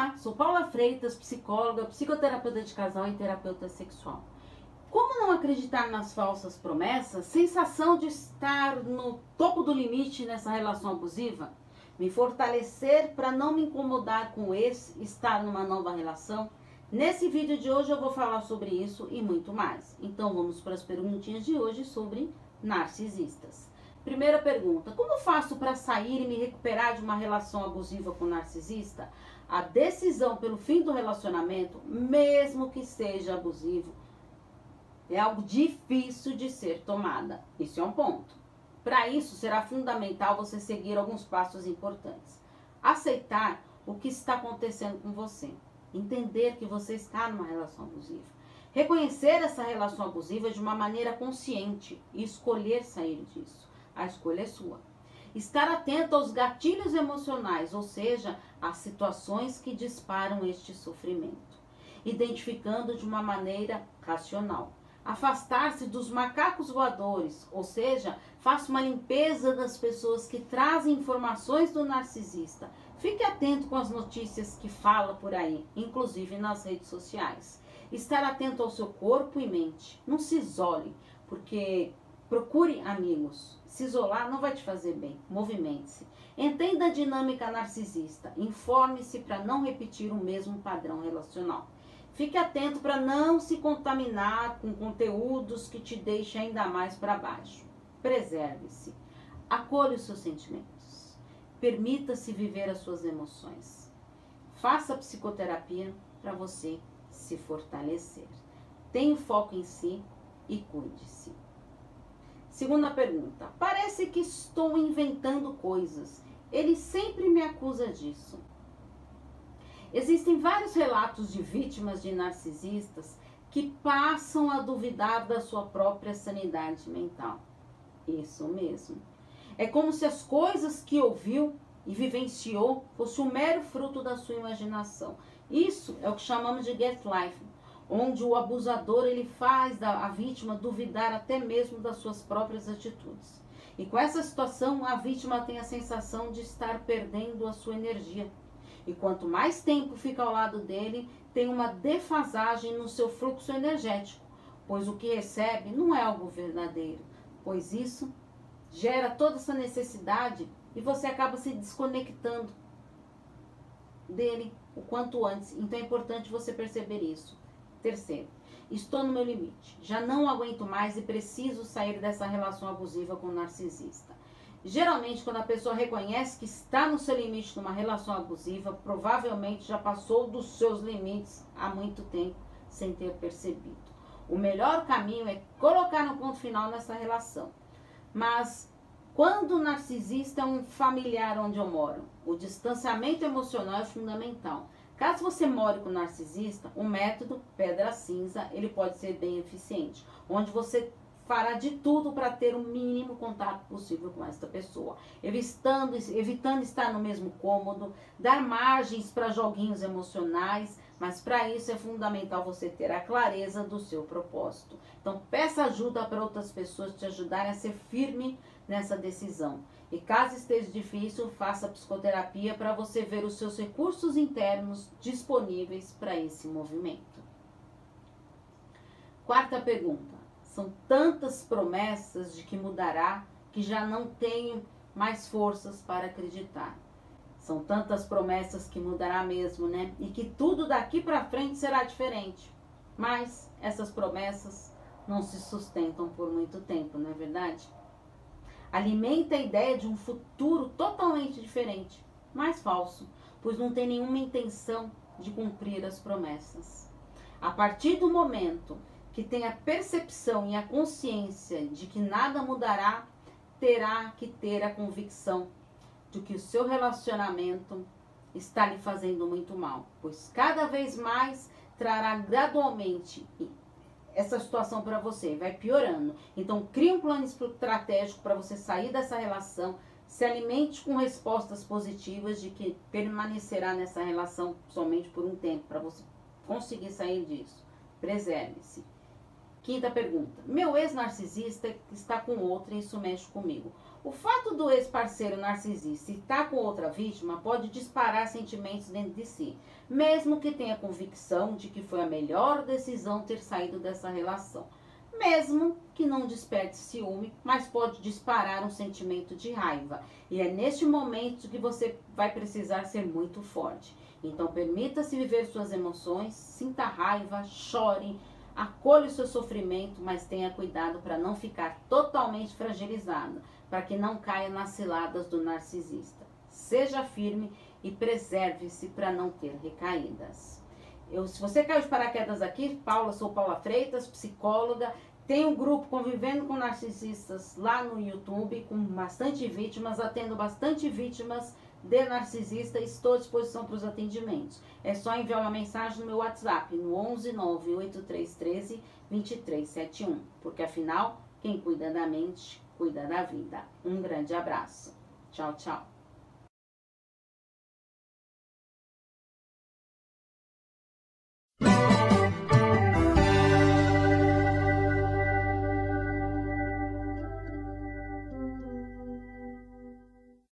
Olá, sou Paula Freitas, psicóloga, psicoterapeuta de casal e terapeuta sexual. Como não acreditar nas falsas promessas? Sensação de estar no topo do limite nessa relação abusiva? Me fortalecer para não me incomodar com esse, estar numa nova relação? Nesse vídeo de hoje eu vou falar sobre isso e muito mais. Então vamos para as perguntinhas de hoje sobre narcisistas. Primeira pergunta: Como faço para sair e me recuperar de uma relação abusiva com narcisista? A decisão pelo fim do relacionamento, mesmo que seja abusivo, é algo difícil de ser tomada. Isso é um ponto. Para isso, será fundamental você seguir alguns passos importantes. Aceitar o que está acontecendo com você. Entender que você está numa relação abusiva. Reconhecer essa relação abusiva de uma maneira consciente e escolher sair disso. A escolha é sua. Estar atento aos gatilhos emocionais, ou seja, às situações que disparam este sofrimento. Identificando de uma maneira racional afastar-se dos macacos voadores, ou seja, faça uma limpeza das pessoas que trazem informações do narcisista. Fique atento com as notícias que fala por aí, inclusive nas redes sociais. Estar atento ao seu corpo e mente. Não se isole, porque procure amigos. Se isolar não vai te fazer bem. Movimente-se. Entenda a dinâmica narcisista. Informe-se para não repetir o mesmo padrão relacional. Fique atento para não se contaminar com conteúdos que te deixem ainda mais para baixo. Preserve-se. Acolha os seus sentimentos. Permita-se viver as suas emoções. Faça psicoterapia para você se fortalecer. Tenha foco em si e cuide-se. Segunda pergunta. Parece que estou inventando coisas. Ele sempre me acusa disso. Existem vários relatos de vítimas de narcisistas que passam a duvidar da sua própria sanidade mental. Isso mesmo. É como se as coisas que ouviu e vivenciou fosse um mero fruto da sua imaginação. Isso é o que chamamos de gaslighting, onde o abusador ele faz a vítima duvidar até mesmo das suas próprias atitudes. E com essa situação, a vítima tem a sensação de estar perdendo a sua energia e quanto mais tempo fica ao lado dele, tem uma defasagem no seu fluxo energético, pois o que recebe não é algo verdadeiro, pois isso gera toda essa necessidade e você acaba se desconectando dele o quanto antes. Então é importante você perceber isso. Terceiro, estou no meu limite, já não aguento mais e preciso sair dessa relação abusiva com o narcisista. Geralmente, quando a pessoa reconhece que está no seu limite numa relação abusiva, provavelmente já passou dos seus limites há muito tempo sem ter percebido. O melhor caminho é colocar um ponto final nessa relação. Mas quando o narcisista é um familiar onde eu moro, o distanciamento emocional é fundamental. Caso você more com narcisista, o método pedra cinza, ele pode ser bem eficiente, onde você fará de tudo para ter o mínimo contato possível com esta pessoa, evitando, evitando estar no mesmo cômodo, dar margens para joguinhos emocionais, mas para isso é fundamental você ter a clareza do seu propósito. Então, peça ajuda para outras pessoas te ajudarem a ser firme nessa decisão. E caso esteja difícil, faça psicoterapia para você ver os seus recursos internos disponíveis para esse movimento. Quarta pergunta. São tantas promessas de que mudará que já não tenho mais forças para acreditar. São tantas promessas que mudará mesmo, né? E que tudo daqui para frente será diferente. Mas essas promessas não se sustentam por muito tempo, não é verdade? Alimenta a ideia de um futuro totalmente diferente, mas falso, pois não tem nenhuma intenção de cumprir as promessas. A partir do momento que tem a percepção e a consciência de que nada mudará, terá que ter a convicção de que o seu relacionamento está lhe fazendo muito mal, pois cada vez mais trará gradualmente essa situação para você, vai piorando. Então, crie um plano estratégico para você sair dessa relação, se alimente com respostas positivas de que permanecerá nessa relação somente por um tempo, para você conseguir sair disso. Preserve-se. Quinta pergunta. Meu ex-narcisista está com outra e isso mexe comigo. O fato do ex-parceiro narcisista estar com outra vítima pode disparar sentimentos dentro de si, mesmo que tenha convicção de que foi a melhor decisão ter saído dessa relação. Mesmo que não desperte ciúme, mas pode disparar um sentimento de raiva. E é neste momento que você vai precisar ser muito forte. Então, permita-se viver suas emoções, sinta raiva, chore, acolha o seu sofrimento, mas tenha cuidado para não ficar totalmente fragilizado para que não caia nas ciladas do narcisista. Seja firme e preserve-se para não ter recaídas. Eu, se você caiu de paraquedas aqui, Paula, sou Paula Freitas, psicóloga. Tem um grupo convivendo com narcisistas lá no YouTube, com bastante vítimas, atendo bastante vítimas de narcisista. Estou à disposição para os atendimentos. É só enviar uma mensagem no meu WhatsApp, no 11 98313 2371. Porque afinal, quem cuida da mente cuida da vida. Um grande abraço. Tchau, tchau.